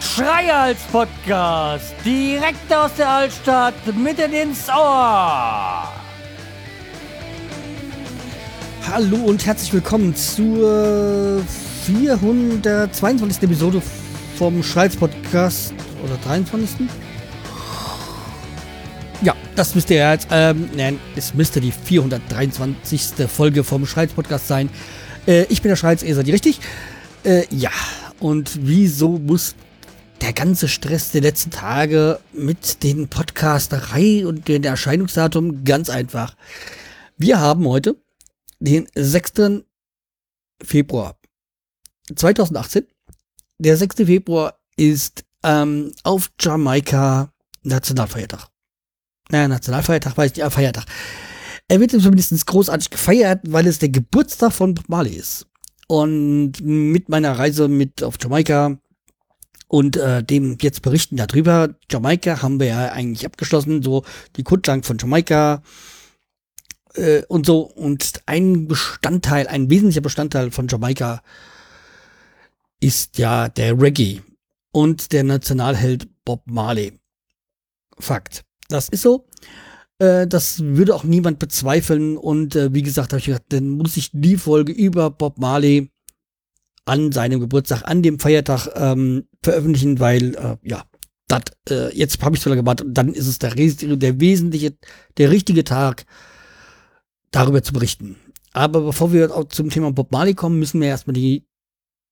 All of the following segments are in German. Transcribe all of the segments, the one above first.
Schreihals Podcast, direkt aus der Altstadt, mitten ins Ohr. Hallo und herzlich willkommen zur 422. Episode vom Schreihals Podcast oder 23. Ja, das müsste ja jetzt, ähm, nein, es müsste die 423. Folge vom Schreihals Podcast sein. Äh, ich bin der Schreihals Eser, die richtig? Äh, ja, und wieso muss der ganze Stress der letzten Tage mit den Podcasterei und dem Erscheinungsdatum ganz einfach. Wir haben heute den 6. Februar 2018. Der 6. Februar ist ähm, auf Jamaika Nationalfeiertag. Naja, Nationalfeiertag weiß ich, ja, Feiertag. Er wird zumindest großartig gefeiert, weil es der Geburtstag von Bob Marley ist. Und mit meiner Reise mit auf Jamaika und äh, dem jetzt berichten darüber. Jamaika haben wir ja eigentlich abgeschlossen, so die Kundschlag von Jamaika äh, und so. Und ein Bestandteil, ein wesentlicher Bestandteil von Jamaika ist ja der Reggae und der Nationalheld Bob Marley. Fakt. Das ist so. Äh, das würde auch niemand bezweifeln. Und äh, wie gesagt, habe ich gedacht, dann muss ich die Folge über Bob Marley an seinem Geburtstag, an dem Feiertag ähm, veröffentlichen, weil äh, ja, das äh, jetzt habe ich so lange gewartet und dann ist es der, der wesentliche, der richtige Tag, darüber zu berichten. Aber bevor wir auch zum Thema Bob Marley kommen, müssen wir erstmal die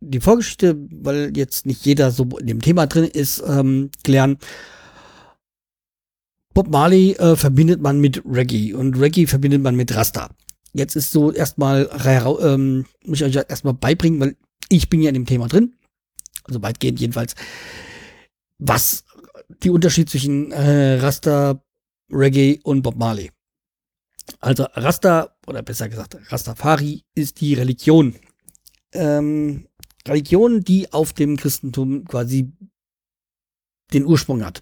die Vorgeschichte, weil jetzt nicht jeder so in dem Thema drin ist, ähm, klären. Bob Marley äh, verbindet man mit Reggae und Reggae verbindet man mit Rasta. Jetzt ist so erstmal, ähm, muss ich euch erstmal beibringen, weil ich bin ja in dem Thema drin, also weitgehend jedenfalls, was die Unterschied zwischen äh, Rasta, Reggae und Bob Marley. Also Rasta, oder besser gesagt Rastafari, ist die Religion. Ähm, Religion, die auf dem Christentum quasi den Ursprung hat.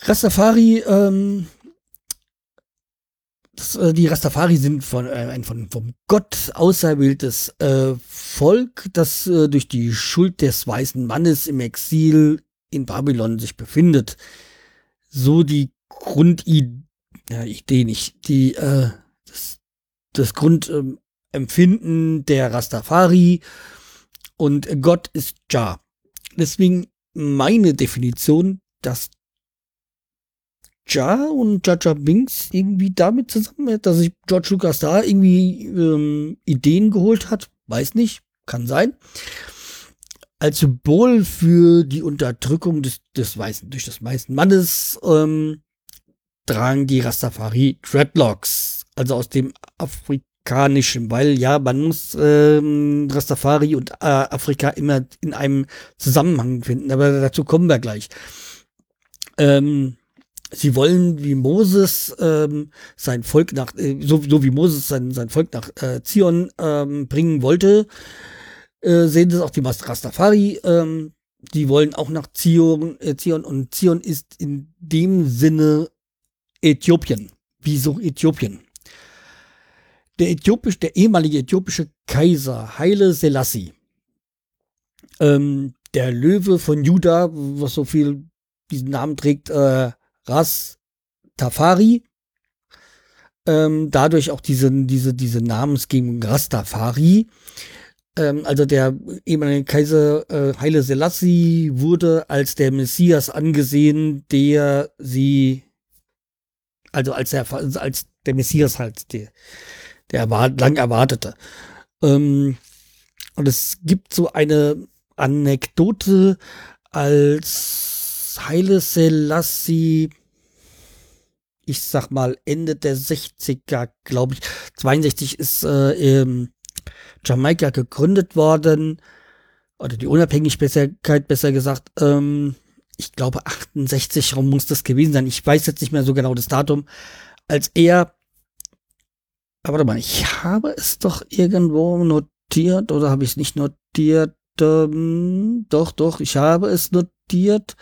Rastafari ähm, das, äh, die Rastafari sind von, äh, ein von, vom Gott auserwähltes äh, Volk, das äh, durch die Schuld des weißen Mannes im Exil in Babylon sich befindet. So die Grundidee, ja, Idee nicht, die, äh, das, das Grundempfinden der Rastafari und Gott ist Jah. Deswegen meine Definition, dass Ja und Jaja Binks irgendwie damit zusammen, dass sich George Lucas da irgendwie ähm, Ideen geholt hat. Weiß nicht, kann sein. Als Symbol für die Unterdrückung des, des weißen, durch das weißen Mannes ähm, tragen die Rastafari Dreadlocks, also aus dem afrikanischen, weil ja, man muss ähm, Rastafari und äh, Afrika immer in einem Zusammenhang finden, aber dazu kommen wir gleich. Ähm, Sie wollen wie Moses ähm, sein Volk nach, äh, so, so wie Moses sein, sein Volk nach äh, Zion ähm, bringen wollte, äh, sehen das auch die Rastafari. Ähm, die wollen auch nach Zion, äh, Zion und Zion ist in dem Sinne Äthiopien. Wieso Äthiopien? Der äthiopisch, der ehemalige äthiopische Kaiser Haile Selassie, ähm, der Löwe von Juda, was so viel diesen Namen trägt, äh, Ras Tafari. Ähm, dadurch auch diese, diese, diese Namensgebung Rastafari. Ähm, also der ehemalige Kaiser äh, Haile Selassie wurde als der Messias angesehen, der sie, also als der, als der Messias halt, der, der lang erwartete. Ähm, und es gibt so eine Anekdote, als Haile Selassie ich sag mal, Ende der 60er, glaube ich. 62 ist äh, ähm, Jamaika gegründet worden. Oder die Unabhängigkeit, besser gesagt. Ähm, ich glaube, 68 rum muss das gewesen sein. Ich weiß jetzt nicht mehr so genau das Datum. Als er. Aber warte mal, ich habe es doch irgendwo notiert oder habe ich es nicht notiert? Ähm, doch, doch, ich habe es notiert.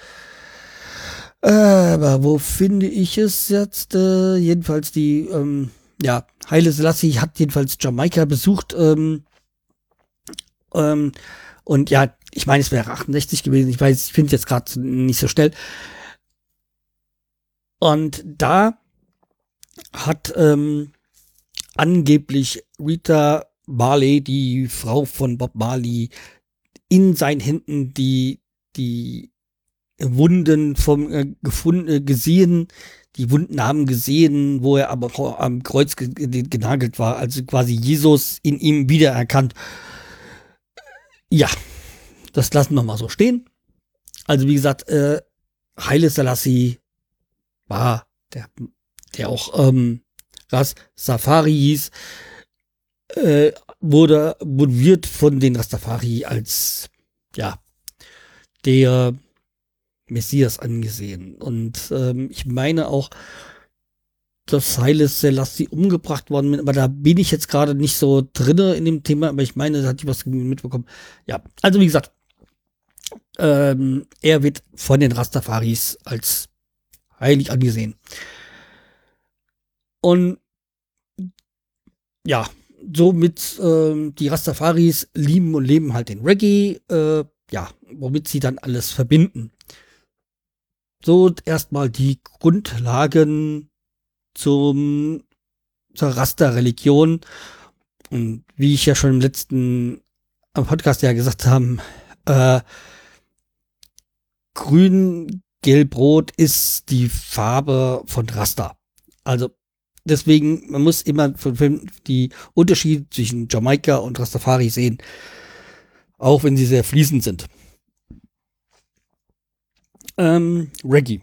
Aber wo finde ich es jetzt? Äh, jedenfalls die, ähm, ja, Haile Selassie hat jedenfalls Jamaika besucht. Ähm, ähm, und ja, ich meine, es wäre 68 gewesen. Ich weiß, ich finde es jetzt gerade nicht so schnell. Und da hat ähm, angeblich Rita Marley, die Frau von Bob Marley, in seinen Händen die, die Wunden vom äh, gefunden, äh, gesehen, die Wunden haben gesehen, wo er aber am Kreuz ge genagelt war, also quasi Jesus in ihm wiedererkannt. Ja, das lassen wir mal so stehen. Also wie gesagt, äh, Haile Selassie war der, der auch ähm, Ras Safari hieß, äh, wurde, wird von den Rastafari als, ja, der Messias angesehen. Und ähm, ich meine auch, dass Haile Selassie umgebracht worden bin, aber da bin ich jetzt gerade nicht so drinne in dem Thema, aber ich meine, da hatte ich was mitbekommen. Ja, also wie gesagt, ähm, er wird von den Rastafaris als heilig angesehen. Und ja, somit ähm, die Rastafaris lieben und leben halt den Reggae, äh, ja, womit sie dann alles verbinden. So erstmal die Grundlagen zum zur Rasta-Religion. Und wie ich ja schon im letzten Podcast ja gesagt habe, äh, grün, gelb, rot ist die Farbe von Rasta. Also deswegen, man muss immer die Unterschiede zwischen Jamaika und Rastafari sehen, auch wenn sie sehr fließend sind. Ähm, Reggae.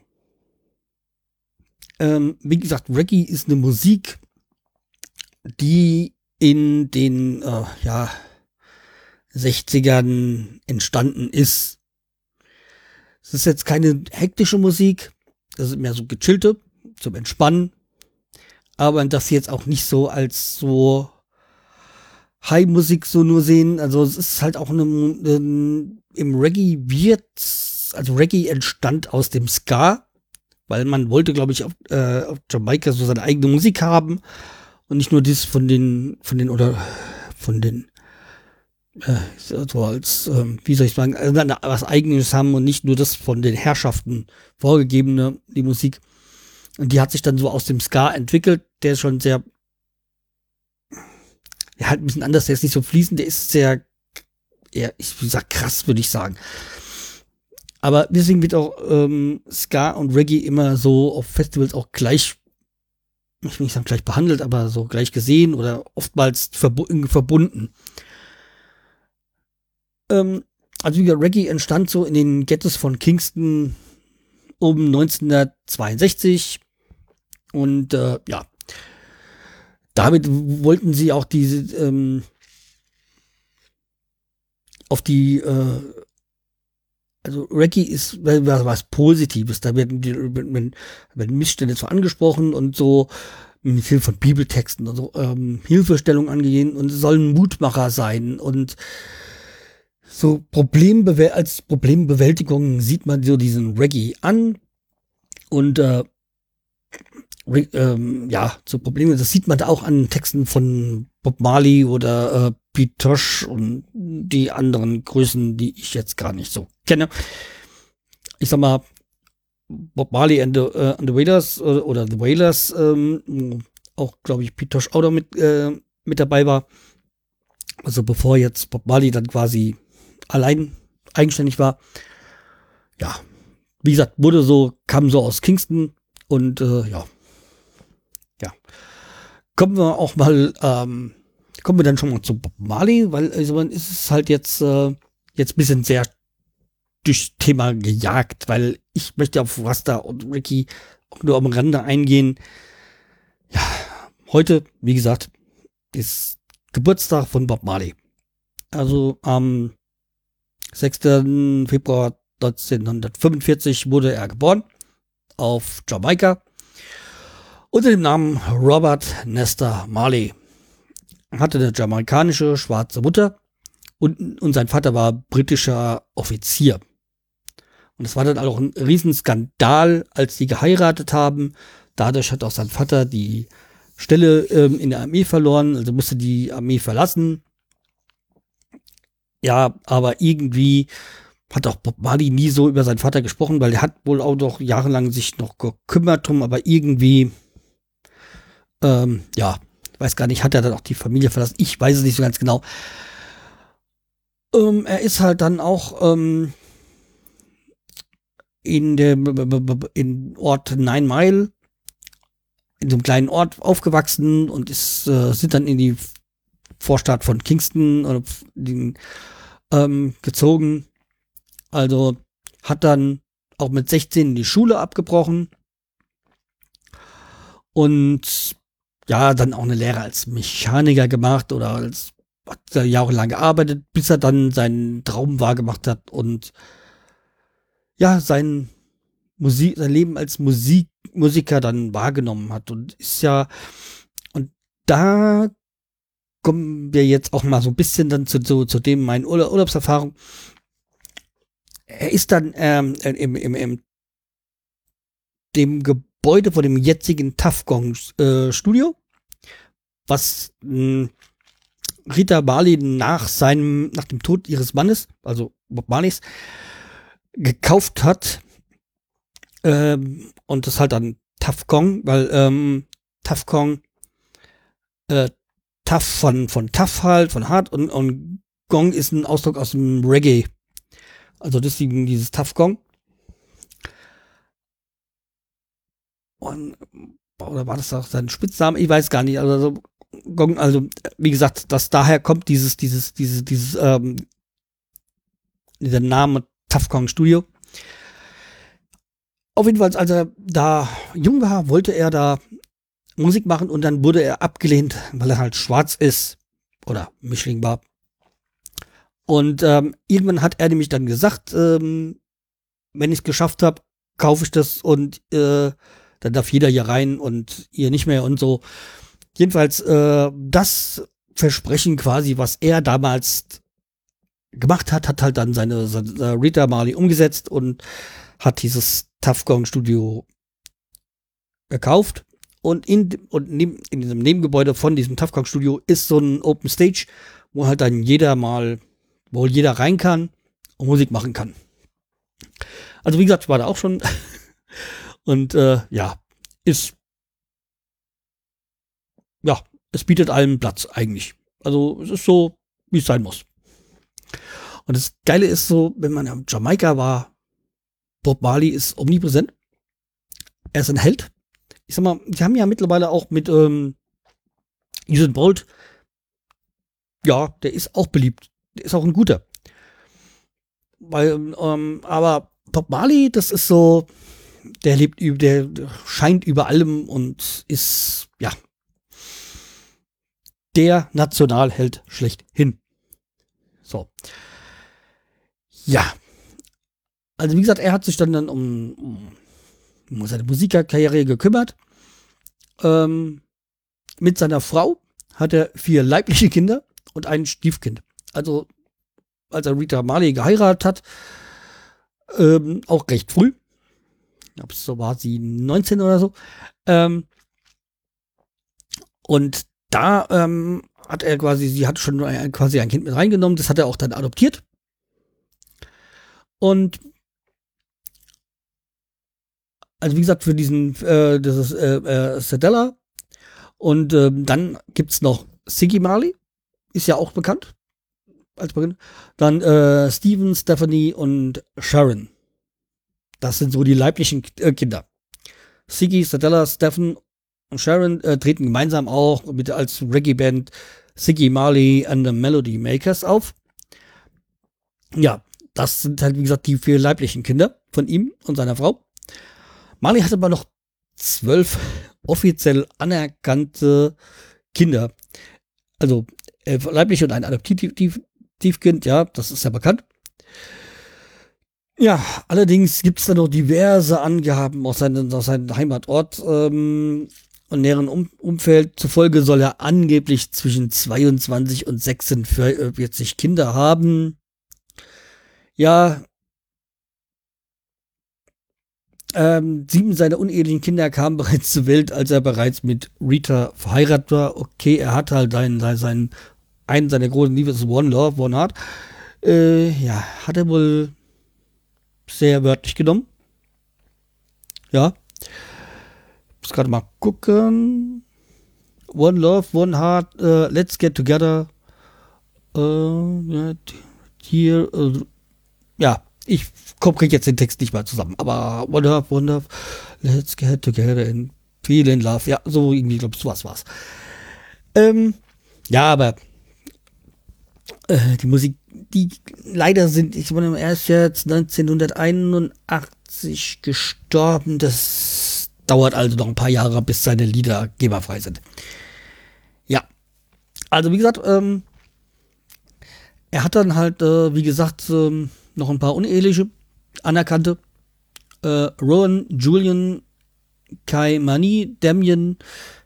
Ähm, wie gesagt, Reggae ist eine Musik, die in den äh, ja, 60ern entstanden ist. Es ist jetzt keine hektische Musik, das ist mehr so gechillte, zum Entspannen, aber das jetzt auch nicht so als so High-Musik so nur sehen. Also es ist halt auch eine, eine, im Reggae wird, also Reggae entstand aus dem Ska, weil man wollte, glaube ich, auf, äh, auf Jamaika so seine eigene Musik haben und nicht nur das von den, von den oder von den äh, so als, ähm, wie soll ich sagen, also was eigenes haben und nicht nur das von den Herrschaften vorgegebene, die Musik. Und die hat sich dann so aus dem Ska entwickelt. Der ist schon sehr, ja, halt ein bisschen anders. Der ist nicht so fließend. Der ist sehr, eher, ich sag krass, würde ich sagen. Aber deswegen wird auch ähm, Ska und Reggae immer so auf Festivals auch gleich, ich will nicht sagen gleich behandelt, aber so gleich gesehen oder oftmals verbu verbunden. Ähm, also wie gesagt, Reggae entstand so in den Ghettos von Kingston um 1962 und äh, ja, damit wollten sie auch diese ähm, auf die äh, also Reggae ist was, was Positives. Da werden die werden, Missstände zwar angesprochen und so mit Hilfe von Bibeltexten und so ähm, Hilfestellung angehen und sollen Mutmacher sein und so Problembewäl als Problembewältigung sieht man so diesen Reggae an und äh, ähm, ja, so Probleme, das sieht man da auch an Texten von Bob Marley oder äh, Pete Tosh und die anderen Größen, die ich jetzt gar nicht so kenne. Ich sag mal, Bob Marley and the, uh, and the Wailers äh, oder The Wailers, ähm, auch glaube ich Pete Tosh auch noch mit, äh, mit dabei war. Also bevor jetzt Bob Marley dann quasi allein eigenständig war. Ja, wie gesagt, wurde so, kam so aus Kingston und äh, ja. Ja. Kommen wir auch mal, ähm, kommen wir dann schon mal zu Bob Marley, weil also man ist es halt jetzt, äh, jetzt bisschen sehr durch Thema gejagt, weil ich möchte auf Rasta und Ricky auch nur am Rande eingehen. Ja, heute, wie gesagt, ist Geburtstag von Bob Marley. Also am 6. Februar 1945 wurde er geboren auf Jamaika unter dem Namen Robert Nestor Marley. Hatte eine jamaikanische schwarze Mutter und, und sein Vater war britischer Offizier. Und es war dann auch ein Riesenskandal, als sie geheiratet haben. Dadurch hat auch sein Vater die Stelle ähm, in der Armee verloren, also musste die Armee verlassen. Ja, aber irgendwie hat auch Bob Marley nie so über seinen Vater gesprochen, weil er hat wohl auch noch jahrelang sich noch gekümmert drum, aber irgendwie, ähm, ja, weiß gar nicht, hat er dann auch die Familie verlassen? Ich weiß es nicht so ganz genau. Ähm, er ist halt dann auch ähm, in dem in Ort Nine Mile in so einem kleinen Ort aufgewachsen und ist äh, sind dann in die Vorstadt von Kingston oder den, ähm, gezogen. Also hat dann auch mit 16 die Schule abgebrochen und ja, dann auch eine Lehre als Mechaniker gemacht oder als hat jahrelang gearbeitet, bis er dann seinen Traum wahrgemacht hat und ja, sein Musik, sein Leben als Musik, Musiker dann wahrgenommen hat und ist ja, und da kommen wir jetzt auch mal so ein bisschen dann zu, zu, zu dem meinen Urla Urlaubserfahrung. Er ist dann ähm, im, im, im dem Gebäude von dem jetzigen Tafgong äh, Studio, was mh, hm, Rita Barley nach seinem, nach dem Tod ihres Mannes, also Bob Marleys, gekauft hat. Ähm, und das halt dann Tough Kong, weil ähm, Tough Kong, äh, Tough von, von Tough halt, von hart und, und Gong ist ein Ausdruck aus dem Reggae. Also deswegen dieses Gong. Und, oder war das auch sein Spitzname? Ich weiß gar nicht. Also, Gong, also wie gesagt, dass daher kommt dieses, dieses, dieses, dieses, ähm, dieser Name Kong Studio. Auf jeden Fall, als er da jung war, wollte er da Musik machen und dann wurde er abgelehnt, weil er halt schwarz ist oder Mischling war. Und ähm, irgendwann hat er nämlich dann gesagt, ähm, wenn ich es geschafft habe, kaufe ich das und äh, dann darf jeder hier rein und ihr nicht mehr und so. Jedenfalls äh, das Versprechen quasi, was er damals gemacht hat, hat halt dann seine, seine Rita Marley umgesetzt und hat dieses Gong Studio gekauft. Und in, und neben, in diesem Nebengebäude von diesem Gong Studio ist so ein Open Stage, wo halt dann jeder mal, wo jeder rein kann und Musik machen kann. Also wie gesagt, ich war da auch schon. und äh, ja, ist ja, es bietet allen Platz eigentlich. Also es ist so, wie es sein muss. Und das Geile ist so, wenn man in Jamaika war, Bob Marley ist omnipräsent. Er ist ein Held. Ich sag mal, die haben ja mittlerweile auch mit ähm, Usain Bolt, ja, der ist auch beliebt. Der ist auch ein guter. Weil, ähm, aber Bob Marley, das ist so, der lebt über, der scheint über allem und ist, ja, der Nationalheld schlechthin. So. Ja. Also wie gesagt, er hat sich dann, dann um, um seine Musikerkarriere gekümmert. Ähm, mit seiner Frau hat er vier leibliche Kinder und ein Stiefkind. Also als er Rita Marley geheiratet hat, ähm, auch recht früh. Ich glaube, so war sie 19 oder so. Ähm, und da ähm, hat er quasi, sie hat schon ein, quasi ein Kind mit reingenommen, das hat er auch dann adoptiert. Und also wie gesagt, für diesen, äh, das ist äh, äh, Sedella. Und ähm, dann gibt's noch Siggy Marley, ist ja auch bekannt. Als bekannt. Dann äh, Steven, Stephanie und Sharon. Das sind so die leiblichen äh, Kinder. Siggy, Sedella, Stephen und Sharon äh, treten gemeinsam auch mit als Reggae-Band Siggy Marley and the Melody Makers auf. Ja, das sind halt, wie gesagt, die vier leiblichen Kinder von ihm und seiner Frau. Marley hat aber noch zwölf offiziell anerkannte Kinder. Also äh, leiblich und ein Adoptivkind, ja, das ist ja bekannt. Ja, allerdings gibt es da noch diverse Angaben aus, seinen, aus seinem Heimatort. Ähm, und näheren um Umfeld. Zufolge soll er angeblich zwischen 22 und 46 Kinder haben. Ja, Ähm, sieben seiner unehelichen Kinder kamen bereits zur Welt, als er bereits mit Rita verheiratet war. Okay, er hat halt seinen, seinen einen seiner großen Liebe ist One Love, One Heart. Äh, ja, hat er wohl sehr wörtlich genommen. Ja. Muss gerade mal gucken. One Love, One Heart, uh, Let's Get Together. Uh, hier, uh, ja, ich kriege jetzt den Text nicht mal zusammen, aber One Love, One Love, Let's Get Together in Feel in Love. Ja, so irgendwie, glaube ich, sowas war's. Ähm, ja, aber äh, die Musik, die leider sind, ich meine, er ist jetzt 1981 gestorben. Das dauert also noch ein paar Jahre, bis seine Lieder geberfrei sind. Ja. Also, wie gesagt, ähm, er hat dann halt, äh, wie gesagt, ähm, noch ein paar uneheliche, anerkannte. Äh, Rowan, Julian, Kai Mani, Damien,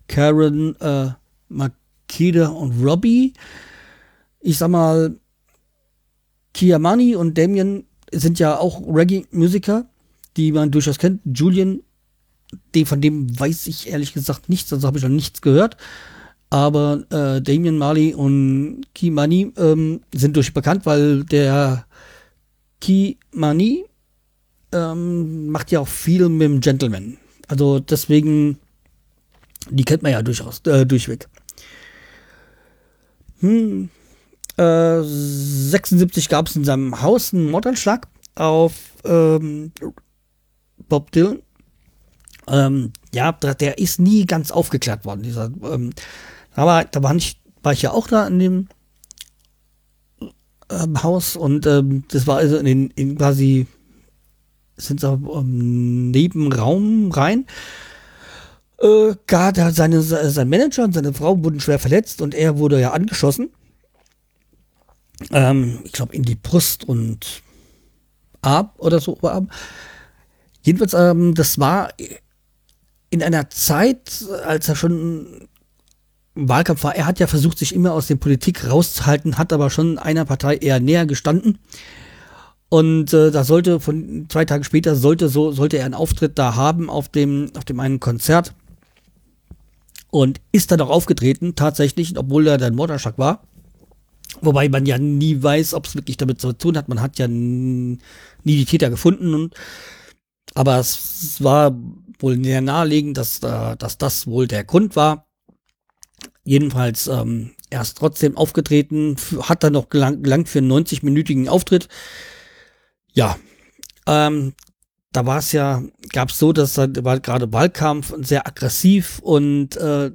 Karen, äh, Makeda und Robbie ich sag mal, Kiamani und Damien sind ja auch Reggae-Musiker, die man durchaus kennt. Julian, die, von dem weiß ich ehrlich gesagt nichts, also habe ich noch nichts gehört. Aber äh, Damien Marley und Kimani ähm, sind durch bekannt, weil der Kimani ähm, macht ja auch viel mit dem Gentleman. Also deswegen, die kennt man ja durchaus äh, durchweg. Hm, 76 äh, gab es in seinem Haus einen Mordanschlag auf ähm, Bob Dylan. Ähm, ja, der ist nie ganz aufgeklärt worden. Dieser, ähm, aber da war, nicht, war ich ja auch da in dem ähm, Haus und ähm, das war also in in quasi sind so ähm, Nebenraum rein. Äh, gar da seine, sein Manager und seine Frau wurden schwer verletzt und er wurde ja angeschossen ähm, ich glaube, in die Brust und Arm oder so. Arm. Jedenfalls, ähm, das war in einer Zeit, als er schon Wahlkampf war, er hat ja versucht, sich immer aus der Politik rauszuhalten, hat aber schon einer Partei eher näher gestanden. Und äh, da sollte von zwei Tage später sollte so sollte er einen Auftritt da haben auf dem auf dem einen Konzert und ist dann auch aufgetreten tatsächlich, obwohl er dann Mordanschlag war. Wobei man ja nie weiß, ob es wirklich damit zu tun hat. Man hat ja nie die Täter gefunden. Und, aber es war wohl sehr naheliegend, dass, äh, dass das wohl der Grund war. Jedenfalls ähm, er ist trotzdem aufgetreten, hat dann noch gelangt, gelangt für einen 90-minütigen Auftritt. Ja, ähm, da war es ja, gab es so, dass er war gerade Wahlkampf und sehr aggressiv und äh,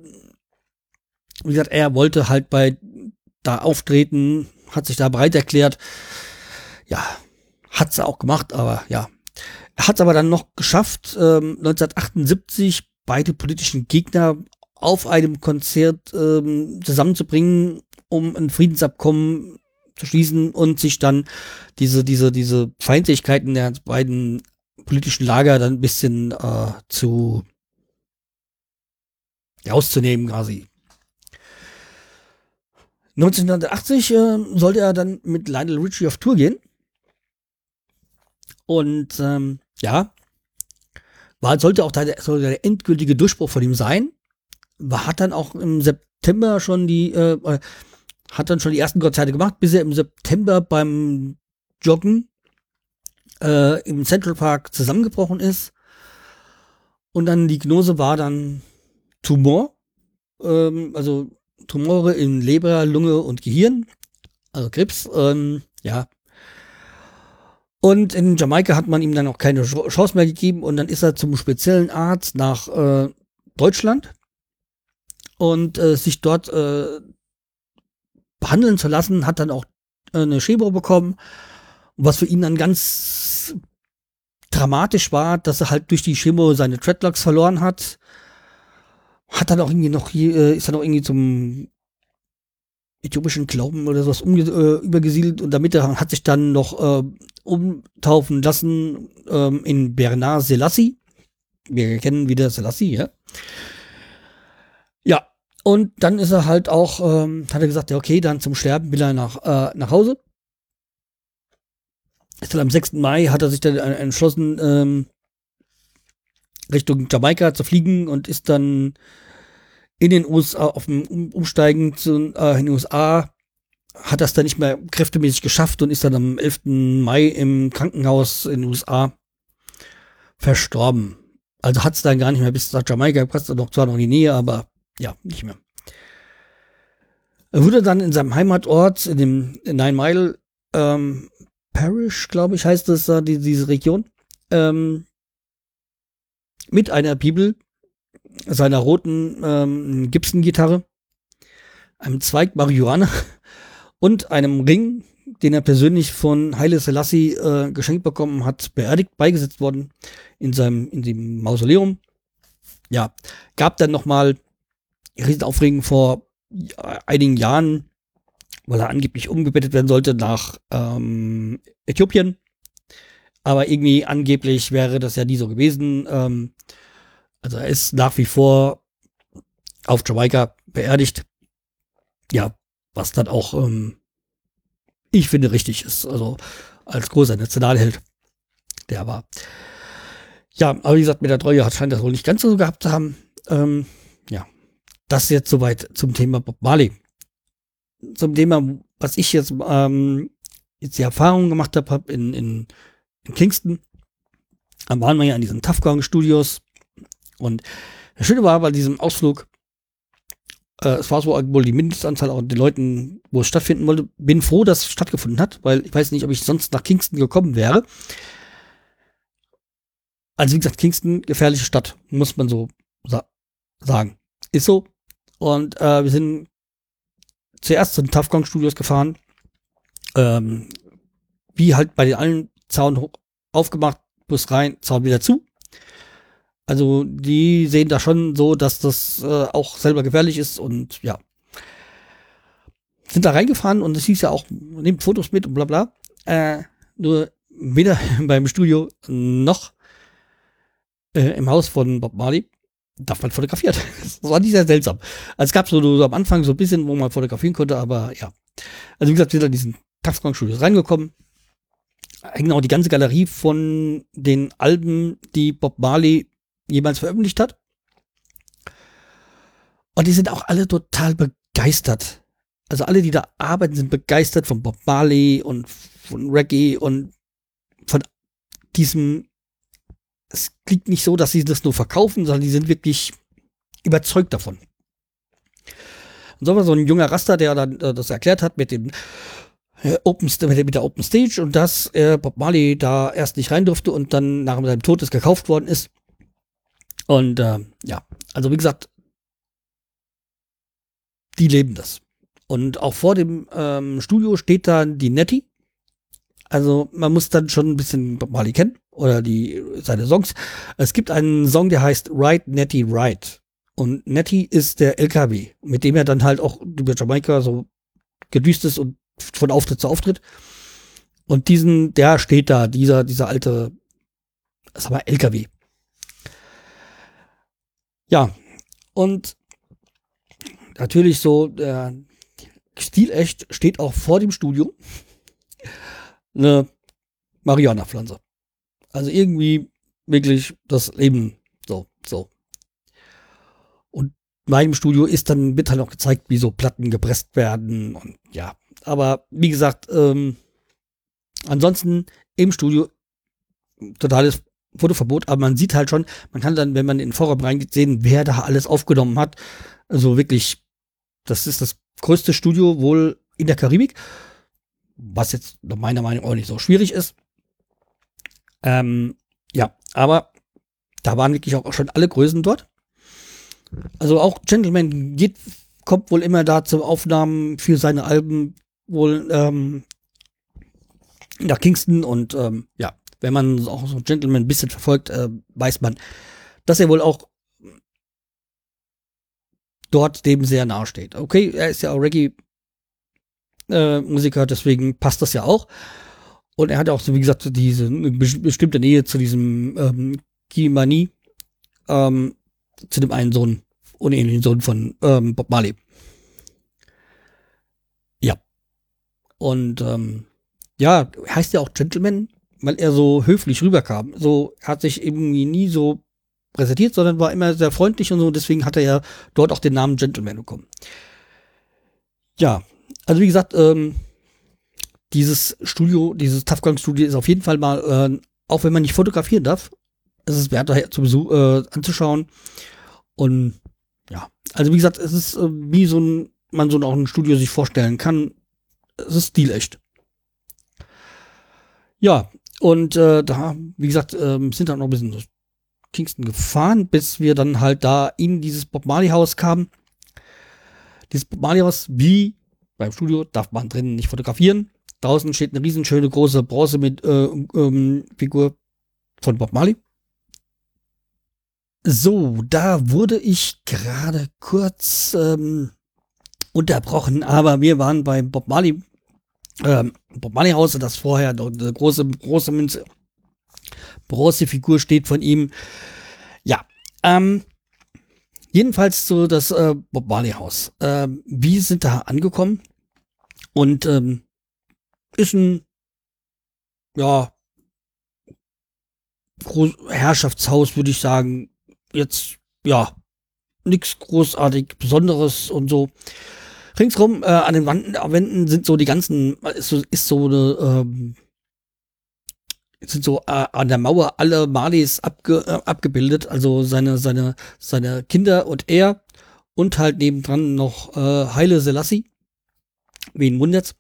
wie gesagt, er wollte halt bei da auftreten, hat sich da bereit erklärt. Ja, hat sie auch gemacht, aber ja. Er hat es aber dann noch geschafft, ähm, 1978 beide politischen Gegner auf einem Konzert ähm, zusammenzubringen, um ein Friedensabkommen zu schließen und sich dann diese, diese, diese Feindlichkeiten der beiden politischen Lager dann ein bisschen äh, zu rauszunehmen quasi. 1980 äh, sollte er dann mit Lionel Richie auf Tour gehen. Und ähm, ja, war, sollte auch der, sollte der endgültige Durchbruch von ihm sein. Hat dann auch im September schon die, äh, äh, hat dann schon die ersten Konzerte gemacht, bis er im September beim Joggen äh, im Central Park zusammengebrochen ist. Und dann die Gnose war dann Tumor. Ähm, also Tumore in Leber, Lunge und Gehirn, also Krebs, ähm, ja. Und in Jamaika hat man ihm dann auch keine Chance mehr gegeben und dann ist er zum speziellen Arzt nach äh, Deutschland und äh, sich dort äh, behandeln zu lassen, hat dann auch äh, eine Chemo bekommen, was für ihn dann ganz dramatisch war, dass er halt durch die Chemo seine Dreadlocks verloren hat hat dann auch irgendwie noch äh, ist dann auch irgendwie zum äthiopischen Glauben oder sowas umge äh, übergesiedelt und damit er hat sich dann noch äh, umtaufen lassen ähm, in Bernard Selassie. Wir kennen wieder Selassie, ja. Und dann ist er halt auch, ähm, hat er gesagt, ja, okay, dann zum Sterben will er nach, äh, nach Hause. Ist dann am 6. Mai hat er sich dann entschlossen, ähm, Richtung Jamaika zu fliegen und ist dann in den USA auf dem Umsteigen zu, äh, in den USA hat das dann nicht mehr kräftemäßig geschafft und ist dann am 11. Mai im Krankenhaus in den USA verstorben. Also hat es dann gar nicht mehr bis nach Jamaika gepasst, noch zwar noch in die Nähe, aber ja, nicht mehr. Er wurde dann in seinem Heimatort, in dem Nine Mile ähm, Parish, glaube ich, heißt es da, die, diese Region, ähm, mit einer Bibel, seiner roten ähm, Gibson-Gitarre, einem Zweig Marihuana und einem Ring, den er persönlich von Haile Selassie äh, geschenkt bekommen hat, beerdigt, beigesetzt worden in seinem in dem Mausoleum. Ja, gab dann noch mal Riesenaufregung vor einigen Jahren, weil er angeblich umgebettet werden sollte nach ähm, Äthiopien. Aber irgendwie angeblich wäre das ja nie so gewesen. Ähm, also er ist nach wie vor auf Jamaika beerdigt. Ja, was dann auch, ähm, ich finde, richtig ist. Also als großer Nationalheld, der war. Ja, aber wie gesagt, mit der Treue hat scheint das wohl nicht ganz so gehabt zu haben. Ähm, ja, das jetzt soweit zum Thema Bob Marley. Zum Thema, was ich jetzt, ähm, jetzt die Erfahrung gemacht habe hab in, in, in Kingston. Da waren wir ja in diesen Tafgang Studios. Und das Schöne war bei diesem Ausflug, äh, es war so wohl die Mindestanzahl an den Leuten, wo es stattfinden wollte. Bin froh, dass es stattgefunden hat, weil ich weiß nicht, ob ich sonst nach Kingston gekommen wäre. Also wie gesagt, Kingston, gefährliche Stadt, muss man so sa sagen. Ist so. Und äh, wir sind zuerst zu den Tafkong Studios gefahren. Ähm, wie halt bei den allen Zaun hoch, aufgemacht, Bus rein, Zaun wieder zu. Also die sehen da schon so, dass das äh, auch selber gefährlich ist und ja. Sind da reingefahren und es hieß ja auch, nehmt Fotos mit und bla bla. Äh, nur weder beim Studio noch äh, im Haus von Bob Marley darf man fotografiert. Das war nicht sehr seltsam. Also es gab so, so am Anfang so ein bisschen, wo man fotografieren konnte, aber ja. Also wie gesagt, wir sind in diesen Taxcon-Studios reingekommen. Hängen auch die ganze Galerie von den Alben, die Bob Marley jemals veröffentlicht hat. Und die sind auch alle total begeistert. Also alle, die da arbeiten, sind begeistert von Bob Marley und von Reggae und von diesem es klingt nicht so, dass sie das nur verkaufen, sondern die sind wirklich überzeugt davon. Und so war so ein junger Raster, der dann äh, das erklärt hat mit dem äh, Open, mit, mit der Open Stage und dass äh, Bob Marley da erst nicht rein durfte und dann nach seinem Tod es gekauft worden ist. Und äh, ja, also wie gesagt, die leben das. Und auch vor dem ähm, Studio steht da die Nettie. Also man muss dann schon ein bisschen Bob Marley kennen oder die seine Songs. Es gibt einen Song, der heißt Ride Nettie Ride. Und Nettie ist der LKW, mit dem er dann halt auch über Jamaika so gedüst ist und von Auftritt zu Auftritt. Und diesen, der steht da, dieser, dieser alte, sag mal, LKW. Ja, und natürlich so, der Stilecht steht auch vor dem Studio eine Marihuana-Pflanze. Also irgendwie wirklich das Leben so, so. Und in meinem Studio ist dann, wird halt auch gezeigt, wie so Platten gepresst werden und ja. Aber wie gesagt, ähm, ansonsten im Studio totales Fotoverbot, aber man sieht halt schon, man kann dann, wenn man in den Forum reingeht, sehen, wer da alles aufgenommen hat. Also wirklich, das ist das größte Studio wohl in der Karibik, was jetzt meiner Meinung nach auch nicht so schwierig ist. Ähm, ja, aber da waren wirklich auch schon alle Größen dort. Also auch Gentleman geht, kommt wohl immer da zum Aufnahmen für seine Alben wohl ähm, nach Kingston und ähm, ja, wenn man auch so Gentleman ein bisschen verfolgt, äh, weiß man, dass er wohl auch dort dem sehr nahe steht. Okay, er ist ja auch Reggae-Musiker, äh, deswegen passt das ja auch. Und er hat auch, so wie gesagt, diese bestimmte Nähe zu diesem ähm, Kimani, ähm, zu dem einen Sohn, unähnlichen Sohn von ähm, Bob Marley. Ja. Und ähm, ja, heißt ja auch Gentleman, weil er so höflich rüberkam. So hat sich irgendwie nie so präsentiert, sondern war immer sehr freundlich und so. Deswegen hat er ja dort auch den Namen Gentleman bekommen. Ja, also wie gesagt, ähm, dieses Studio, dieses Tafgang-Studio ist auf jeden Fall mal, äh, auch wenn man nicht fotografieren darf, ist es wert, daher zu Besuch, äh, anzuschauen. Und ja, also wie gesagt, es ist äh, wie so ein, man so auch ein Studio sich vorstellen kann. Es ist stilecht. Ja, und äh, da, wie gesagt, äh, sind dann noch ein bisschen durch Kingston gefahren, bis wir dann halt da in dieses Bob Marley Haus kamen. Dieses Bob Marley Haus, wie beim Studio, darf man drinnen nicht fotografieren. Draußen steht eine riesenschöne große Bronze mit äh, ähm, Figur von Bob Marley. So, da wurde ich gerade kurz ähm, unterbrochen, aber wir waren beim Bob Marley, ähm, Bob Marley Haus, das vorher eine große, große Münze, Bronzefigur steht von ihm. Ja, ähm, jedenfalls so das äh, Bob Marley Haus. Ähm, wir sind da angekommen und ähm, ist ein, ja, Groß Herrschaftshaus, würde ich sagen. Jetzt, ja, nichts großartig Besonderes und so. Ringsrum äh, an den Wanden, Wänden sind so die ganzen, ist so, ist so eine, ähm, sind so äh, an der Mauer alle Malis abge, äh, abgebildet, also seine, seine, seine Kinder und er und halt nebendran noch äh, Heile Selassie. Wen wundert's?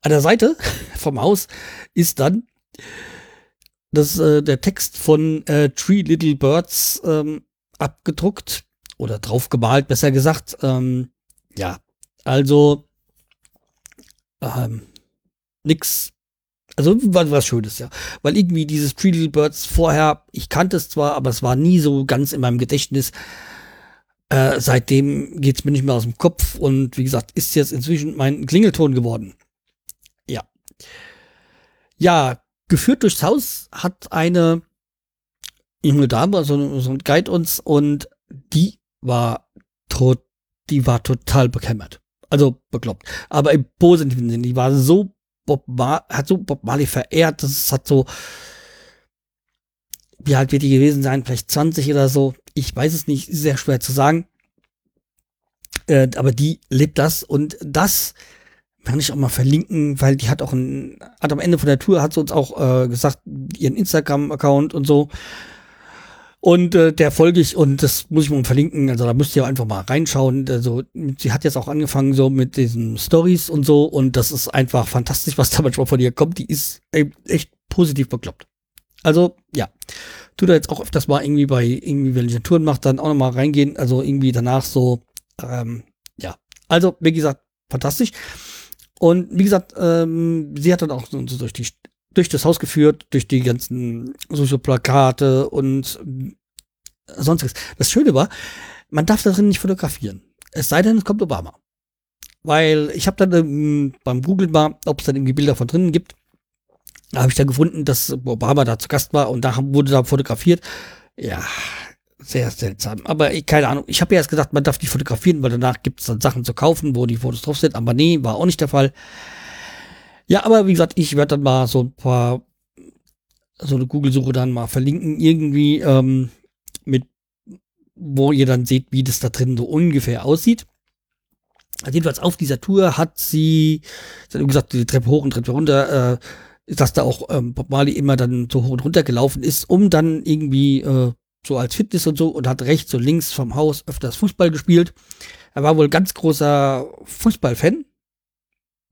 An der Seite vom Haus ist dann das, äh, der Text von äh, Three Little Birds ähm, abgedruckt oder drauf gemalt, besser gesagt. Ähm, ja, also ähm, nix. Also was, was Schönes, ja. Weil irgendwie dieses Three Little Birds vorher, ich kannte es zwar, aber es war nie so ganz in meinem Gedächtnis. Äh, seitdem geht's mir nicht mehr aus dem Kopf und wie gesagt, ist jetzt inzwischen mein Klingelton geworden. Ja. Ja, geführt durchs Haus hat eine junge Dame, also so ein Guide uns und die war tot, die war total bekämmert. Also bekloppt. Aber im positiven Sinne, die war so Bob Mar hat so Bob Marley verehrt, das hat so, wie alt wird die gewesen sein? Vielleicht 20 oder so. Ich weiß es nicht, sehr schwer zu sagen. Äh, aber die lebt das und das kann ich auch mal verlinken, weil die hat auch ein, hat am Ende von der Tour hat sie uns auch äh, gesagt, ihren Instagram-Account und so. Und äh, der folge ich und das muss ich mal verlinken. Also da müsst ihr einfach mal reinschauen. Also sie hat jetzt auch angefangen so mit diesen Stories und so und das ist einfach fantastisch, was da manchmal von ihr kommt. Die ist ey, echt positiv bekloppt. Also ja, tu da jetzt auch öfters mal irgendwie bei irgendwie welche Touren macht, dann auch noch mal reingehen. Also irgendwie danach so ähm, ja. Also wie gesagt fantastisch. Und wie gesagt, ähm, sie hat dann auch so, so durch die durch das Haus geführt, durch die ganzen so Plakate und sonstiges. Das Schöne war, man darf da drin nicht fotografieren. Es sei denn, es kommt Obama. Weil ich habe dann ähm, beim Google mal, ob es dann irgendwie Bilder von drinnen gibt, da habe ich dann gefunden, dass Obama da zu Gast war und da wurde da fotografiert. Ja, sehr seltsam. Aber ich, keine Ahnung. Ich habe ja erst gesagt, man darf nicht fotografieren, weil danach gibt es dann Sachen zu kaufen, wo die Fotos drauf sind. Aber nee, war auch nicht der Fall. Ja, aber wie gesagt, ich werde dann mal so ein paar, so eine Google-Suche dann mal verlinken, irgendwie ähm, mit, wo ihr dann seht, wie das da drin so ungefähr aussieht. Also jedenfalls auf dieser Tour hat sie, wie gesagt, die Treppe hoch und Treppe runter, äh, dass da auch ähm, Bob Marley immer dann so hoch und runter gelaufen ist, um dann irgendwie äh, so als Fitness und so und hat rechts und links vom Haus öfters Fußball gespielt. Er war wohl ganz großer Fußballfan,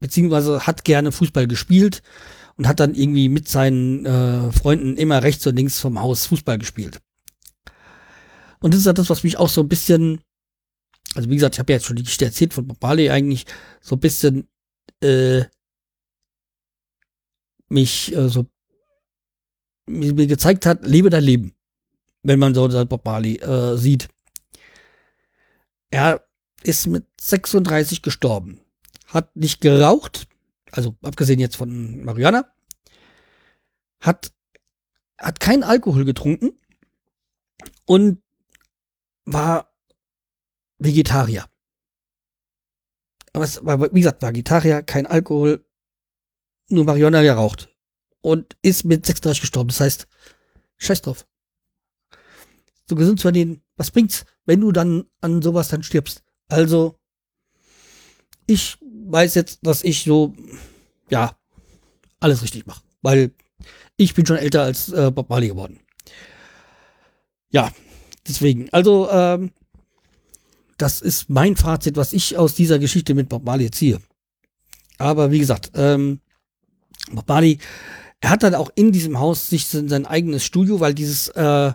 beziehungsweise hat gerne Fußball gespielt und hat dann irgendwie mit seinen äh, Freunden immer rechts und links vom Haus Fußball gespielt. Und das ist ja das, was mich auch so ein bisschen, also wie gesagt, ich habe ja jetzt schon die Geschichte erzählt von Bob Marley eigentlich so ein bisschen äh, mich äh, so mir gezeigt hat, lebe dein Leben wenn man so Bob Marley äh, sieht. Er ist mit 36 gestorben. Hat nicht geraucht, also abgesehen jetzt von Mariana. Hat, hat keinen Alkohol getrunken und war Vegetarier. Aber es war, wie gesagt, Vegetarier, kein Alkohol, nur Mariana geraucht. Und ist mit 36 gestorben. Das heißt, scheiß drauf. so gesund zu ernähren, was bringt's, wenn du dann an sowas dann stirbst? Also, ich weiß jetzt, dass ich so, ja, alles richtig mache. Weil ich bin schon älter als äh, Bob Marley geworden. Ja, deswegen. Also, ähm, das ist mein Fazit, was ich aus dieser Geschichte mit Bob Marley ziehe. Aber wie gesagt, ähm, Marley, er hat dann auch in diesem Haus sich sein eigenes Studio, weil dieses äh,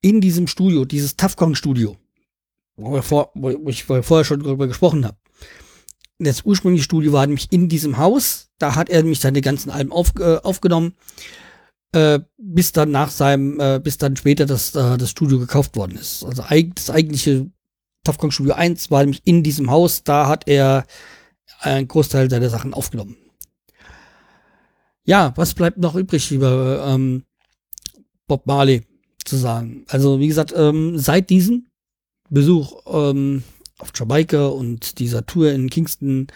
in diesem Studio, dieses Tafkong-Studio, wo, vor, wo ich vorher schon darüber gesprochen habe, das ursprüngliche Studio war nämlich in diesem Haus. Da hat er nämlich seine ganzen Alben auf, äh, aufgenommen, äh, bis dann nach seinem, äh, bis dann später das, äh, das Studio gekauft worden ist. Also das eigentliche Tough Kong Studio 1 war nämlich in diesem Haus. Da hat er einen Großteil seiner Sachen aufgenommen. Ja, was bleibt noch übrig über ähm, Bob Marley zu sagen? Also wie gesagt, ähm, seit diesem Besuch ähm, auf Jamaika und dieser Tour in Kingston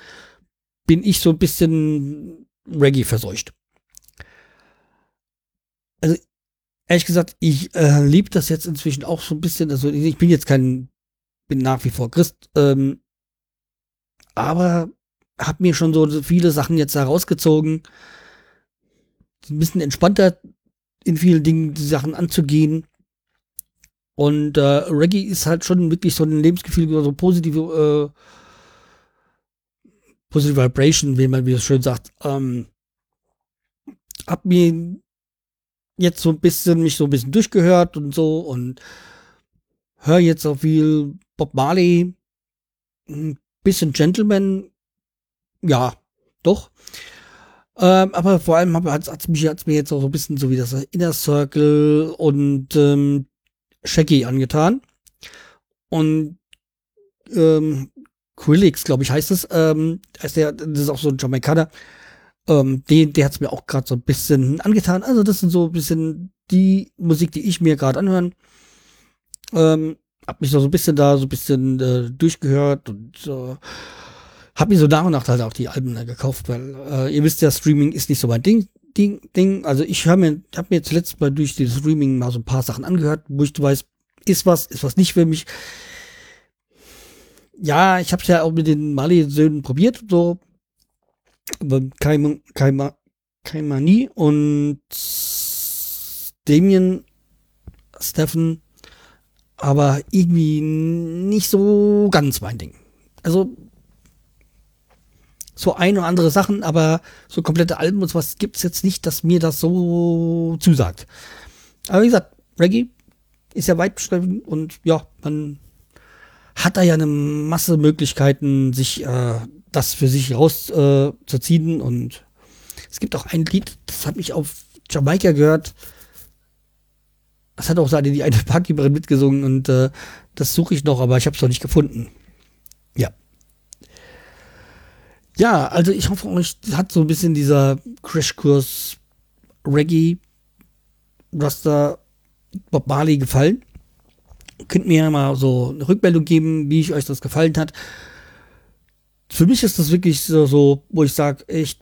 bin ich so ein bisschen Reggae verseucht. Also ehrlich gesagt, ich äh, liebe das jetzt inzwischen auch so ein bisschen. Also ich bin jetzt kein, bin nach wie vor Christ, ähm, aber habe mir schon so viele Sachen jetzt herausgezogen, ein bisschen entspannter in vielen Dingen die Sachen anzugehen. Und äh, Reggae ist halt schon wirklich so ein Lebensgefühl, so positive, äh, positive Vibration, wie man wie es schön sagt. Ähm, hab mir jetzt so ein bisschen mich so ein bisschen durchgehört und so und höre jetzt auch viel Bob Marley, ein bisschen Gentleman, ja, doch. Ähm, aber vor allem hat es mich hat's mir jetzt auch so ein bisschen so wie das Inner Circle und ähm, Shaggy angetan. Und ähm, Quillix, glaube ich, heißt es. Ähm, das ist auch so ein Jamaikaner. Ähm, den, der hat es mir auch gerade so ein bisschen angetan. Also, das sind so ein bisschen die Musik, die ich mir gerade anhören. Ähm, hab mich so ein bisschen da so ein bisschen äh, durchgehört und äh, hab mir so nach und nach halt auch die Alben äh, gekauft, weil äh, ihr wisst ja, Streaming ist nicht so mein Ding. Ding, Ding. Also ich höre mir, habe mir zuletzt mal durch das Streaming mal so ein paar Sachen angehört, wo ich weiß, ist was, ist was nicht für mich. Ja, ich habe es ja auch mit den Mali-Söhnen probiert, so Kaima, Kaima, Kaimani und Damien, Steffen, aber irgendwie nicht so ganz mein Ding. Also so ein oder andere Sachen, aber so komplette Alben und sowas gibt's jetzt nicht, dass mir das so zusagt. Aber wie gesagt, Reggae ist ja weit beschrieben und ja, man hat da ja eine Masse Möglichkeiten, sich äh, das für sich rauszuziehen. Äh, und es gibt auch ein Lied, das habe ich auf Jamaika gehört. Das hat auch seine die eine Parkkeeperin mitgesungen und äh, das suche ich noch, aber ich habe es noch nicht gefunden. Ja. Ja, also ich hoffe, euch hat so ein bisschen dieser Crashkurs Reggae Rasta Bob Marley gefallen. Könnt mir mal so eine Rückmeldung geben, wie ich euch das gefallen hat für mich ist das wirklich so, so wo ich sage, echt,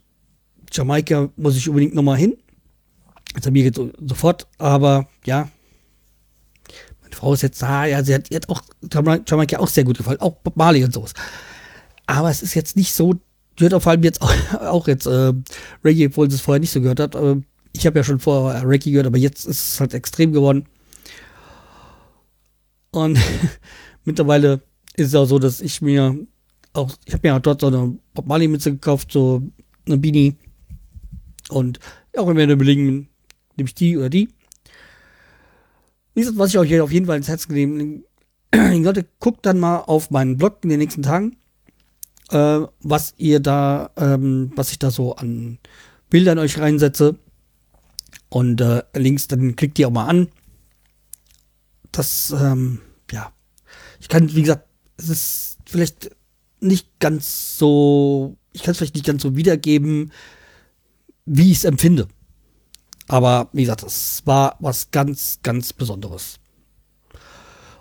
Jamaika muss ich unbedingt nochmal hin. Also mir geht so, sofort, aber ja, meine Frau ist jetzt da, ja, sie hat, hat auch Jamaika auch sehr gut gefallen, auch Bob Marley und sowas. Aber es ist jetzt nicht so, die hört vor allem jetzt auch, auch jetzt äh, Reggae, obwohl sie es vorher nicht so gehört hat. Äh, ich habe ja schon vorher Reggae gehört, aber jetzt ist es halt extrem geworden. Und mittlerweile ist es auch so, dass ich mir auch, ich habe mir dort so eine Bob Marley Mütze gekauft, so eine Beanie. Und auch wenn wir überlegen, nehme ich die oder die. Gesagt, was ich euch auf jeden Fall ins Herz gelegen Leute, guckt dann mal auf meinen Blog in den nächsten Tagen, äh, was ihr da, ähm, was ich da so an Bildern euch reinsetze. Und äh, Links, dann klickt die auch mal an. Das, ähm, ja. Ich kann, wie gesagt, es ist vielleicht nicht ganz so, ich kann es vielleicht nicht ganz so wiedergeben, wie ich es empfinde. Aber wie gesagt, es war was ganz, ganz Besonderes.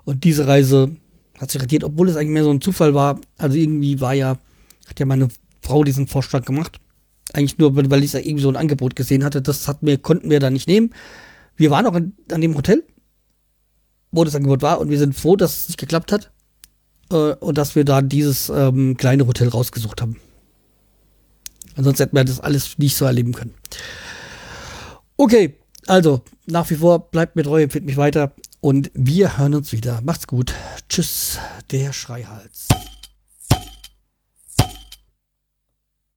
Und diese Reise hat sich rentiert, obwohl es eigentlich mehr so ein Zufall war. Also irgendwie war ja, hat ja meine Frau diesen Vorschlag gemacht. Eigentlich nur, weil ich da irgendwie so ein Angebot gesehen hatte. Das hat mir, konnten wir da nicht nehmen. Wir waren auch in, an dem Hotel, Bonusangebot war und wir sind froh, dass es nicht geklappt hat äh, und dass wir da dieses ähm, kleine Hotel rausgesucht haben. Ansonsten hätten wir das alles nicht so erleben können. Okay, also nach wie vor bleibt mir treu, empfiehlt mich weiter und wir hören uns wieder. Macht's gut. Tschüss, der Schreihals.